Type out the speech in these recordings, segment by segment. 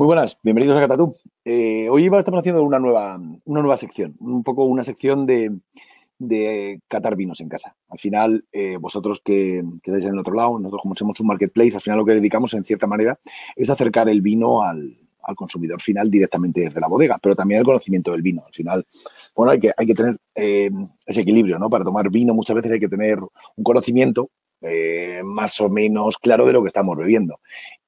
Muy buenas, bienvenidos a Catatú. Eh, hoy estamos haciendo una nueva, una nueva sección, un poco una sección de, de catar vinos en casa. Al final, eh, vosotros que, que estáis en el otro lado, nosotros como somos un marketplace, al final lo que dedicamos en cierta manera es acercar el vino al, al consumidor final directamente desde la bodega, pero también el conocimiento del vino. Al final, bueno, hay que, hay que tener eh, ese equilibrio, ¿no? Para tomar vino muchas veces hay que tener un conocimiento eh, más o menos claro de lo que estamos bebiendo.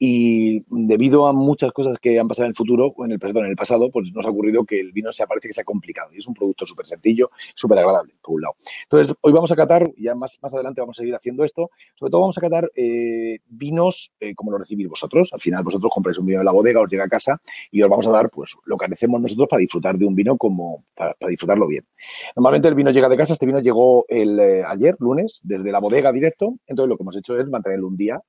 Y debido a muchas cosas que han pasado en el futuro, en el, perdón, en el pasado, pues nos ha ocurrido que el vino se parece que se ha complicado y es un producto súper sencillo, súper agradable, por un lado. Entonces, hoy vamos a catar, ya más, más adelante vamos a seguir haciendo esto, sobre todo vamos a catar eh, vinos eh, como lo recibís vosotros. Al final, vosotros compráis un vino en la bodega, os llega a casa y os vamos a dar pues lo que hacemos nosotros para disfrutar de un vino como para, para disfrutarlo bien. Normalmente el vino llega de casa, este vino llegó el, eh, ayer, lunes, desde la bodega directo, entonces lo que hemos hecho es mantenerlo un día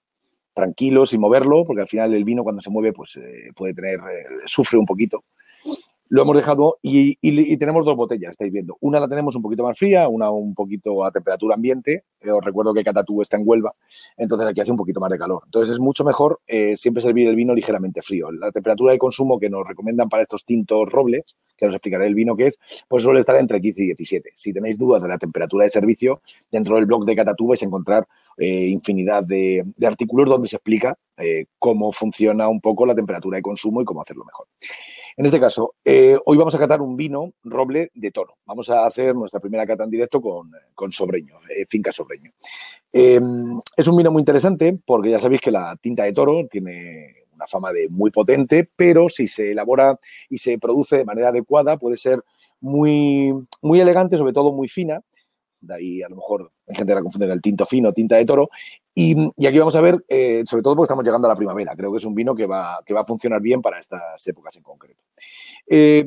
tranquilo, sin moverlo, porque al final el vino cuando se mueve pues eh, puede tener, eh, sufre un poquito. Lo hemos dejado y, tenemos dos botellas, estáis viendo. Una la tenemos un poquito más fría, una un poquito a temperatura ambiente. Eh, os recuerdo que Catatú está en Huelva, entonces aquí hace un poquito más de calor. Entonces es mucho mejor eh, siempre servir el vino ligeramente frío. La temperatura de consumo que nos recomiendan para estos tintos robles, que os explicaré el vino que es, pues suele estar entre 15 y 17. Si tenéis dudas de la temperatura de servicio, dentro del blog de Catatú vais a encontrar eh, infinidad de, artículos donde se explica cómo funciona un poco la temperatura de consumo y cómo hacerlo mejor. En este caso, eh, hoy vamos a catar un vino roble de toro. Vamos a hacer nuestra primera cata en directo con, con Sobreño, eh, Finca Sobreño. Eh, es un vino muy interesante porque ya sabéis que la tinta de toro tiene una fama de muy potente, pero si se elabora y se produce de manera adecuada puede ser muy, muy elegante, sobre todo muy fina. De ahí a lo mejor hay gente que la confunde con el tinto fino, tinta de toro. Y, y aquí vamos a ver, eh, sobre todo porque estamos llegando a la primavera. Creo que es un vino que va, que va a funcionar bien para estas épocas en concreto. Eh,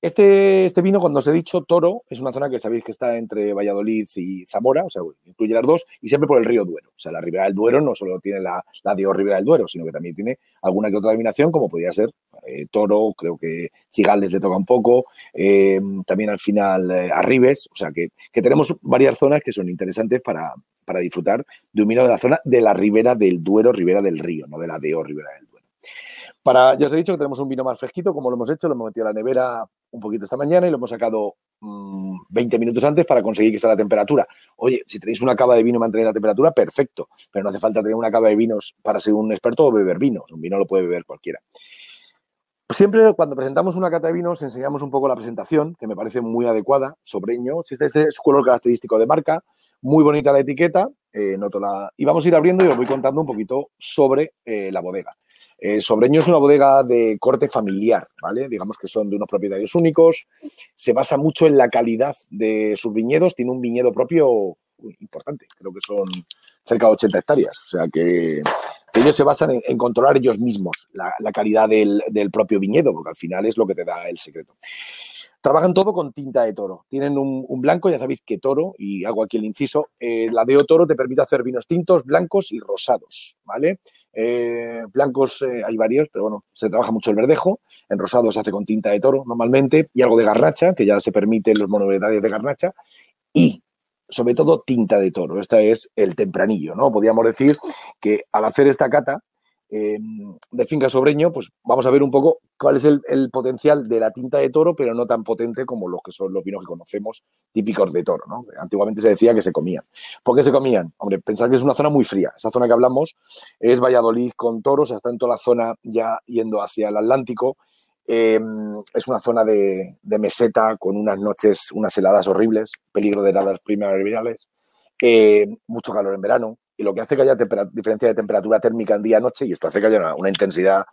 este, este vino, cuando os he dicho Toro, es una zona que sabéis que está entre Valladolid y Zamora, o sea, incluye las dos, y siempre por el río Duero. O sea, la Ribera del Duero no solo tiene la, la de Ribera del Duero, sino que también tiene alguna que otra denominación, como podría ser eh, Toro, creo que Cigales le toca un poco, eh, también al final eh, Arribes, o sea, que, que tenemos varias zonas que son interesantes para, para disfrutar de un vino de la zona de la Ribera del Duero, Ribera del Río, no de la de Ribera del Duero. Para, ya os he dicho que tenemos un vino más fresquito, como lo hemos hecho, lo hemos metido a la nevera un poquito esta mañana y lo hemos sacado mmm, 20 minutos antes para conseguir que esté la temperatura. Oye, si tenéis una cava de vino y mantener la temperatura, perfecto, pero no hace falta tener una cava de vinos para ser un experto o beber vinos. Un vino lo puede beber cualquiera. Siempre cuando presentamos una cata de vinos enseñamos un poco la presentación, que me parece muy adecuada, sobreño. Este es su color característico de marca, muy bonita la etiqueta, eh, noto la... y vamos a ir abriendo y os voy contando un poquito sobre eh, la bodega. Eh, Sobreño es una bodega de corte familiar, ¿vale? Digamos que son de unos propietarios únicos. Se basa mucho en la calidad de sus viñedos. Tiene un viñedo propio importante, creo que son cerca de 80 hectáreas. O sea que, que ellos se basan en, en, controlar ellos mismos la, la calidad del, del, propio viñedo, porque al final es lo que te da el secreto. Trabajan todo con tinta de toro. Tienen un, blanco, ya sabéis que toro, y hago aquí el inciso, eh, la Deo Toro te permite hacer vinos tintos, blancos y rosados, ¿vale? Eh, blancos eh, hay varios, pero bueno, se trabaja mucho el verdejo. En rosado se hace con tinta de toro normalmente y algo de garnacha, que ya se permite en los monovarietales de garnacha. Y sobre todo tinta de toro. Este es el tempranillo, ¿no? Podríamos decir que al hacer esta cata eh, de finca sobreño, pues vamos a ver un poco cuál es el, potencial de la tinta de toro, pero no tan potente como los que son los vinos que conocemos típicos de toro, ¿no? Antiguamente se decía que se comían. ¿Por qué se comían? Hombre, pensad que es una zona muy fría. Esa zona que hablamos es Valladolid con toros, está en toda la zona ya yendo hacia el Atlántico. Eh, es una zona de, de, meseta con unas noches, unas heladas horribles, peligro de heladas primaverales, eh, mucho calor en verano, y lo que hace que haya diferencia de temperatura térmica en día-noche, y esto hace que haya una, intensidad.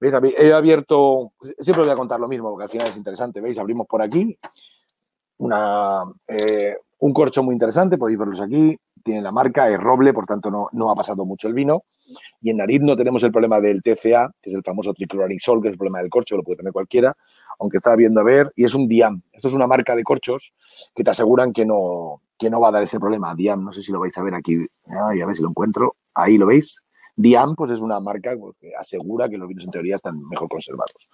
¿Veis? He abierto, siempre voy a contar lo mismo, porque al final es interesante, ¿veis? Abrimos por aquí una, eh, un corcho muy interesante, podéis verlos aquí, tiene la marca, es roble, por tanto no, no ha pasado mucho el vino. Y en nariz no tenemos el problema del TCA, que es el famoso tricloranisol, que es el problema del corcho, lo puede tener cualquiera, aunque estaba viendo a ver, y es un Diam. Esto es una marca de corchos que te aseguran que no, que no va a dar ese problema. Diam, no sé si lo vais a ver aquí, ay, a ver si lo encuentro, ahí lo veis. Diam, pues es una marca que asegura que los vinos en teoría están mejor conservados.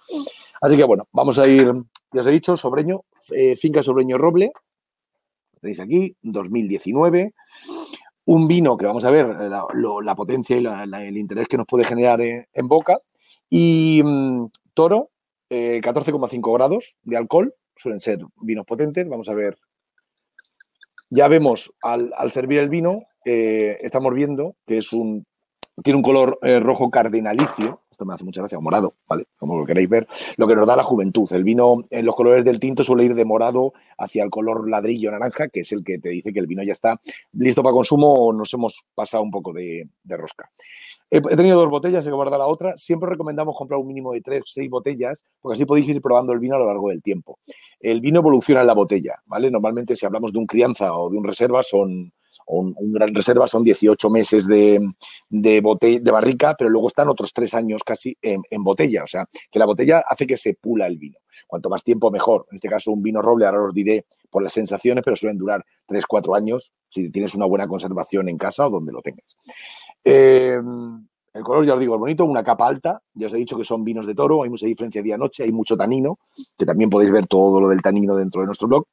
Así que bueno, vamos a ir, ya os he dicho, Sobreño, eh, Finca Sobreño Roble, tenéis aquí, 2019 un vino que vamos a ver la, lo, la potencia y el interés que nos puede generar en, en, boca Y mm, toro, 14,5 grados de alcohol, suelen ser vinos potentes. Vamos a ver. Ya vemos al, servir el vino, estamos viendo que es un, tiene un color rojo cardinalicio, esto me hace mucha gracia, morado, ¿vale? Como lo queréis ver, lo que nos da la juventud. El vino en los colores del tinto suele ir de morado hacia el color ladrillo naranja, que es el que te dice que el vino ya está listo para consumo o nos hemos pasado un poco de, rosca. He, tenido dos botellas, he guardado la otra. Siempre recomendamos comprar un mínimo de tres o seis botellas, porque así podéis ir probando el vino a lo largo del tiempo. El vino evoluciona en la botella, ¿vale? Normalmente si hablamos de un crianza o de un reserva son un, gran reserva son 18 meses de, de, de barrica, pero luego están otros tres años casi en, botella. O sea, que la botella hace que se pula el vino. Cuanto más tiempo, mejor. En este caso, un vino roble, ahora os diré por las sensaciones, pero suelen durar 3, 4 años si tienes una buena conservación en casa o donde lo tengas. Em, el color, ya os digo, es bonito, una capa alta. Ya os he dicho que son vinos de toro, hay mucha diferencia día-noche, hay mucho tanino, que también podéis ver todo lo del tanino dentro de nuestro blog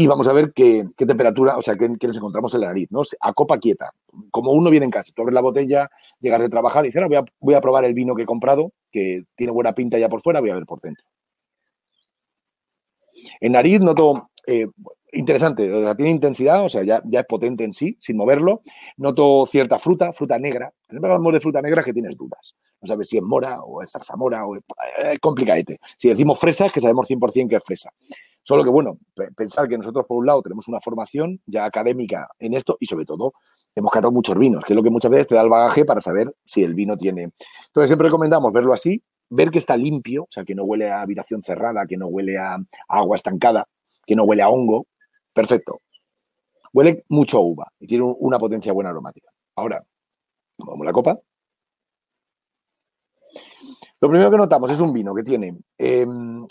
y vamos a ver qué, temperatura, o sea, qué, nos encontramos en la nariz, ¿no? A copa quieta. Como uno viene en casa, tú abres la botella, llegas de trabajar y dices, voy a, voy a probar el vino que he comprado, que tiene buena pinta ya por fuera, voy a ver por dentro. En nariz noto, eh, interesante, tiene intensidad, o sea, ya, ya, es potente en sí, sin moverlo. Noto cierta fruta, fruta negra. Siempre hablamos de fruta negra que tienes dudas. No sabes si es mora o es zarzamora o es, es complicadete. Si decimos fresa, es que sabemos 100% que es fresa. Solo que, bueno, pensar que nosotros, por un lado, tenemos una formación ya académica en esto y, sobre todo, hemos catado muchos vinos, que es lo que muchas veces te da el bagaje para saber si el vino tiene. Entonces, siempre recomendamos verlo así, ver que está limpio, o sea, que no huele a habitación cerrada, que no huele a agua estancada, que no huele a hongo. Perfecto. Huele mucho a uva y tiene una potencia buena aromática. Ahora, vamos la copa. Lo primero que notamos es un vino que tiene, eh,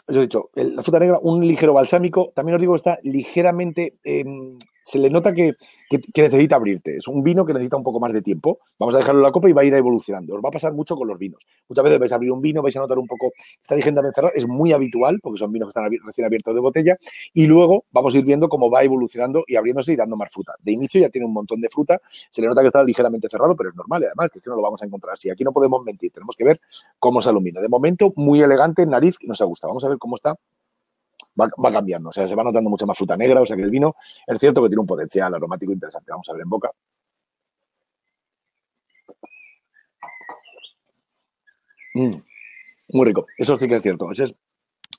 he dicho, la fruta negra, un ligero balsámico. También os digo que está ligeramente em, se le nota que, necesita abrirte. Es un vino que necesita un poco más de tiempo. Vamos a dejarlo en la copa y va a ir evolucionando. Os va a pasar mucho con los vinos. Muchas veces vais a abrir un vino, vais a notar un poco, está ligeramente cerrado. Es muy habitual porque son vinos que están recién abiertos de botella. Y luego vamos a ir viendo cómo va evolucionando y abriéndose y dando más fruta. De inicio ya tiene un montón de fruta. Se le nota que está ligeramente cerrado, pero es normal. Además, que, es que no lo vamos a encontrar así. Aquí no podemos mentir. Tenemos que ver cómo se alumina. De momento, muy elegante, nariz, que nos ha gustado. Vamos a ver cómo está va, cambiando. O sea, se va notando mucha más fruta negra. O sea que el vino es cierto que tiene un potencial aromático interesante. Vamos a ver en boca. Mm, muy rico. Eso sí que es cierto. Es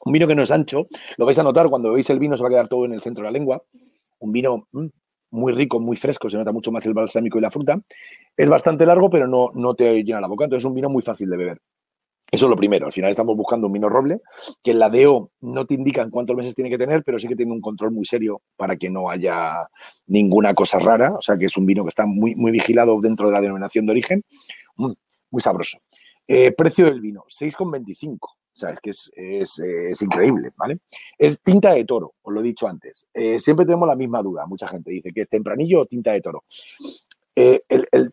un vino que no es ancho. Lo vais a notar cuando veis el vino, se va a quedar todo en el centro de la lengua. Un vino mm, muy rico, muy fresco, se nota mucho más el balsámico y la fruta. Es bastante largo, pero no, no te llena la boca. Entonces es un vino muy fácil de beber. Eso es lo primero. Al final estamos buscando un vino roble, que en la DO no te indican cuántos meses tiene que tener, pero sí que tiene un control muy serio para que no haya ninguna cosa rara. O sea, que es un vino que está muy, muy vigilado dentro de la denominación de origen. Mm, muy sabroso. Eh, precio del vino, 6,25. O sea, es que es, increíble, ¿vale? Es tinta de toro, os lo he dicho antes. Eh, siempre tenemos la misma duda. Mucha gente dice que es tempranillo o tinta de toro. Eh,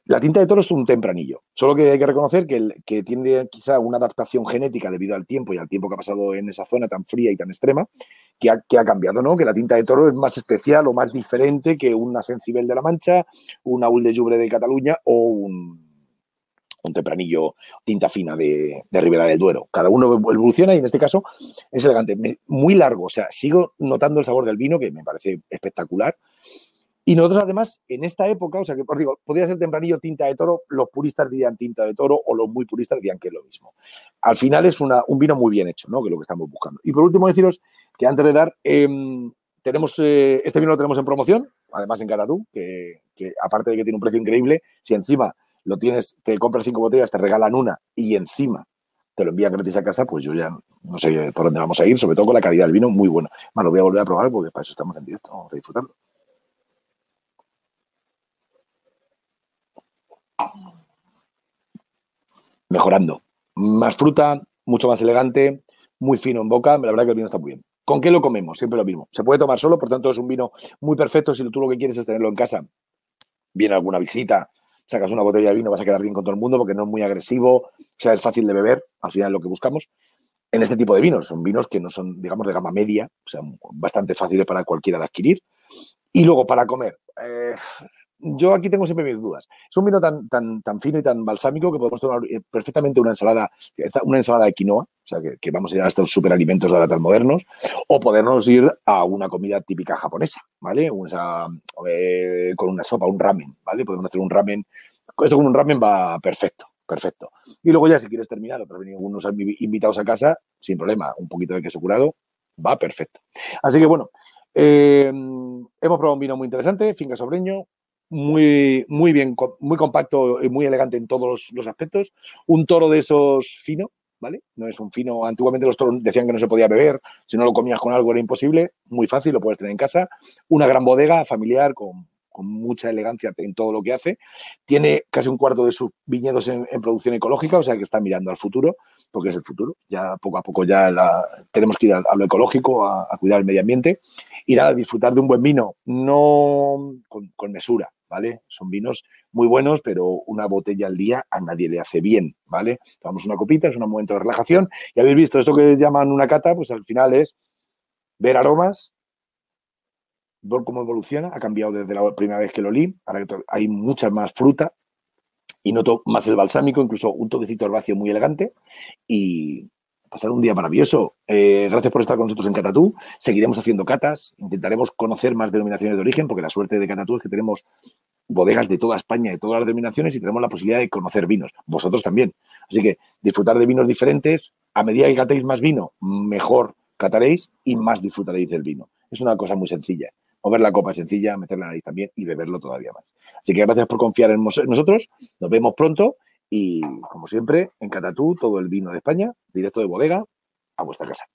la tinta de toro es un tempranillo, solo que hay que reconocer que, tiene quizá una adaptación genética debido al tiempo y al tiempo que ha pasado en esa zona tan fría y tan extrema, que ha, cambiado, ¿no? Que la tinta de toro es más especial o más diferente que una Sencibel de la Mancha, una Ul de Jubre de Cataluña o un, tempranillo tinta fina de, de, Ribera del Duero. Cada uno evoluciona y en este caso es elegante, muy largo. O sea, sigo notando el sabor del vino que me parece espectacular. Y nosotros además, en esta época, o sea que os digo, podría ser tempranillo tinta de toro, los puristas dirían tinta de toro o los muy puristas dirían que es lo mismo. Al final es una, un vino muy bien hecho, ¿no? Que es lo que estamos buscando. Y por último deciros que antes de dar, em, tenemos, eh, este vino lo tenemos en promoción, además en Catatú, que, que aparte de que tiene un precio increíble, si encima lo tienes, te compras cinco botellas, te regalan una y encima te lo envían gratis a casa, pues yo ya no sé por dónde vamos a ir, sobre todo con la calidad del vino, muy buena. Más lo voy a volver a probar porque para eso estamos en directo, vamos a disfrutarlo. Mejorando. Más fruta, mucho más elegante, muy fino en boca. La verdad que el vino está muy bien. ¿Con qué lo comemos? Siempre lo mismo. Se puede tomar solo, por tanto es un vino muy perfecto si tú lo que quieres es tenerlo en casa. Viene alguna visita, sacas una botella de vino, vas a quedar bien con todo el mundo porque no es muy agresivo, o sea, es fácil de beber, al final es lo que buscamos. En este tipo de vinos, son vinos que no son, digamos, de gama media, o sea, bastante fáciles para cualquiera de adquirir. Y luego para comer, eh, yo aquí tengo siempre mis dudas. Es un vino tan, tan, tan fino y tan balsámico que podemos tomar eh, perfectamente una ensalada, una ensalada de quinoa, o sea, que, vamos a ir a estos superalimentos de ahora tan modernos, o podernos ir a una comida típica japonesa, ¿vale? Eh, con una sopa, un ramen, ¿vale? Podemos hacer un ramen. Esto con un ramen va perfecto, perfecto. Y luego ya si quieres terminar, o venir algunos invitados a casa, sin problema, un poquito de queso curado, va perfecto. Así que bueno, eh, hemos probado un vino muy interesante, finca sobreño, muy, muy bien, muy compacto y muy elegante en todos los, aspectos. Un toro de esos fino, ¿vale? No es un fino. Antiguamente los toros decían que no se podía beber, si no lo comías con algo era imposible. Muy fácil, lo puedes tener en casa. Una gran bodega familiar con, mucha elegancia en todo lo que hace. Tiene casi un cuarto de sus viñedos en, producción ecológica, o sea que está mirando al futuro, porque es el futuro. Ya poco a poco ya tenemos que ir a, lo ecológico, a, cuidar el medio ambiente. Y nada, disfrutar de un buen vino, no con mesura, ¿vale? Son vinos muy buenos, pero una botella al día a nadie le hace bien, ¿vale? Tomamos una copita, es un momento de relajación. Y habéis visto esto que llaman una cata, pues al final es ver aromas, ver cómo evoluciona, ha cambiado desde la primera vez que lo olí, ahora hay mucha más fruta y noto más el balsámico, incluso un toquecito herbáceo muy elegante y pasar un día maravilloso. Eh, gracias por estar con nosotros en Catatú. Seguiremos haciendo catas, intentaremos conocer más denominaciones de origen, porque la suerte de Catatú es que tenemos bodegas de toda España, de todas las denominaciones y tenemos la posibilidad de conocer vinos. Vosotros también. Así que disfrutar de vinos diferentes. A medida que catéis más vino, mejor cataréis y más disfrutaréis del vino. Es una cosa muy sencilla. Mover la copa sencilla, meter la nariz también y beberlo todavía más. Así que gracias por confiar en nosotros. Nos vemos pronto y, como siempre, en Catatú, todo el vino de España, directo de bodega, a vuestra casa.